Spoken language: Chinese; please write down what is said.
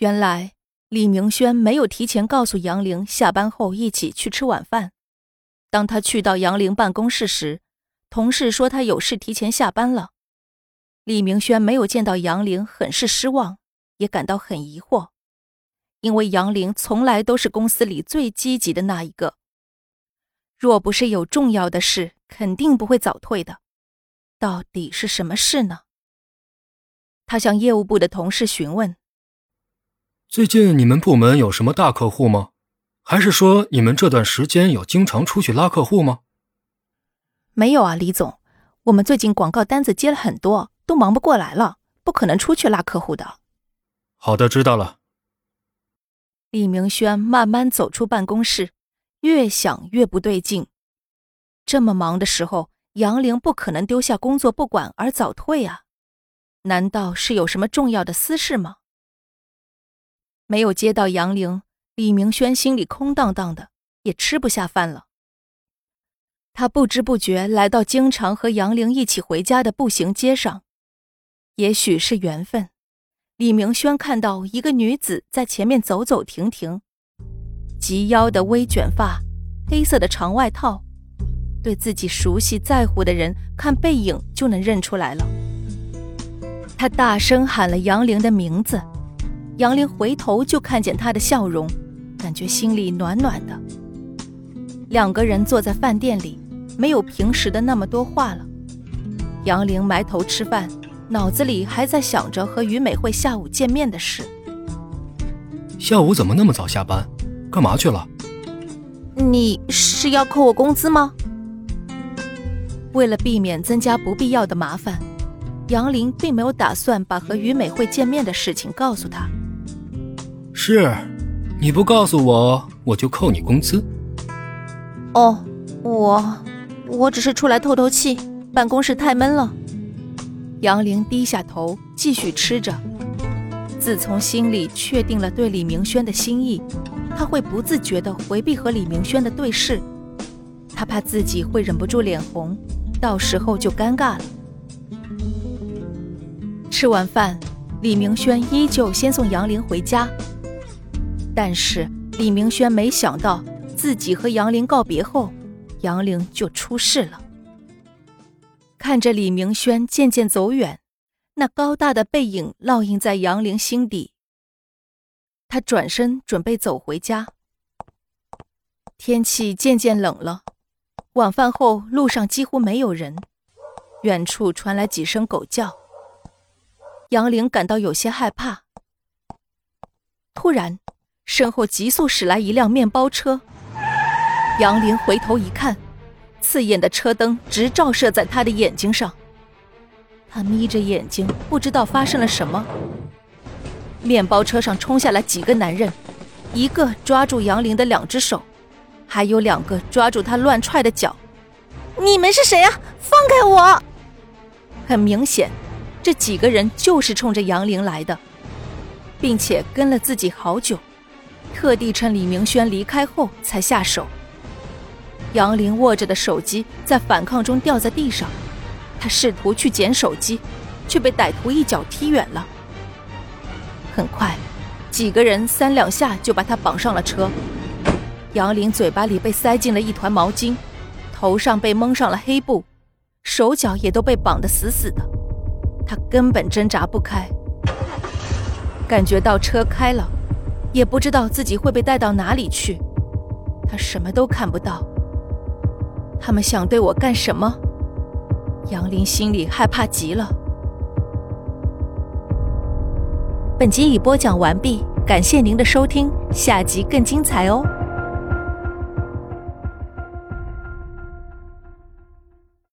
原来李明轩没有提前告诉杨玲下班后一起去吃晚饭。当他去到杨玲办公室时，同事说他有事提前下班了。李明轩没有见到杨玲，很是失望，也感到很疑惑，因为杨玲从来都是公司里最积极的那一个。若不是有重要的事，肯定不会早退的。到底是什么事呢？他向业务部的同事询问：“最近你们部门有什么大客户吗？还是说你们这段时间有经常出去拉客户吗？”“没有啊，李总，我们最近广告单子接了很多，都忙不过来了，不可能出去拉客户的。”“好的，知道了。”李明轩慢慢走出办公室。越想越不对劲，这么忙的时候，杨玲不可能丢下工作不管而早退啊？难道是有什么重要的私事吗？没有接到杨玲，李明轩心里空荡荡的，也吃不下饭了。他不知不觉来到经常和杨玲一起回家的步行街上，也许是缘分，李明轩看到一个女子在前面走走停停。及腰的微卷发，黑色的长外套，对自己熟悉在乎的人，看背影就能认出来了。他大声喊了杨玲的名字，杨玲回头就看见他的笑容，感觉心里暖暖的。两个人坐在饭店里，没有平时的那么多话了。杨玲埋头吃饭，脑子里还在想着和于美惠下午见面的事。下午怎么那么早下班？干嘛去了？你是要扣我工资吗？为了避免增加不必要的麻烦，杨玲并没有打算把和于美惠见面的事情告诉他。是，你不告诉我，我就扣你工资。哦，我，我只是出来透透气，办公室太闷了。杨玲低下头继续吃着。自从心里确定了对李明轩的心意。他会不自觉地回避和李明轩的对视，他怕自己会忍不住脸红，到时候就尴尬了。吃完饭，李明轩依旧先送杨玲回家，但是李明轩没想到，自己和杨玲告别后，杨玲就出事了。看着李明轩渐渐走远，那高大的背影烙印在杨玲心底。他转身准备走回家。天气渐渐冷了，晚饭后路上几乎没有人，远处传来几声狗叫。杨玲感到有些害怕。突然，身后急速驶来一辆面包车。杨林回头一看，刺眼的车灯直照射在他的眼睛上。他眯着眼睛，不知道发生了什么。面包车上冲下来几个男人，一个抓住杨玲的两只手，还有两个抓住他乱踹的脚。你们是谁啊？放开我！很明显，这几个人就是冲着杨玲来的，并且跟了自己好久，特地趁李明轩离开后才下手。杨林握着的手机在反抗中掉在地上，他试图去捡手机，却被歹徒一脚踢远了。很快，几个人三两下就把他绑上了车。杨林嘴巴里被塞进了一团毛巾，头上被蒙上了黑布，手脚也都被绑得死死的，他根本挣扎不开。感觉到车开了，也不知道自己会被带到哪里去，他什么都看不到。他们想对我干什么？杨林心里害怕极了。本集已播讲完毕，感谢您的收听，下集更精彩哦。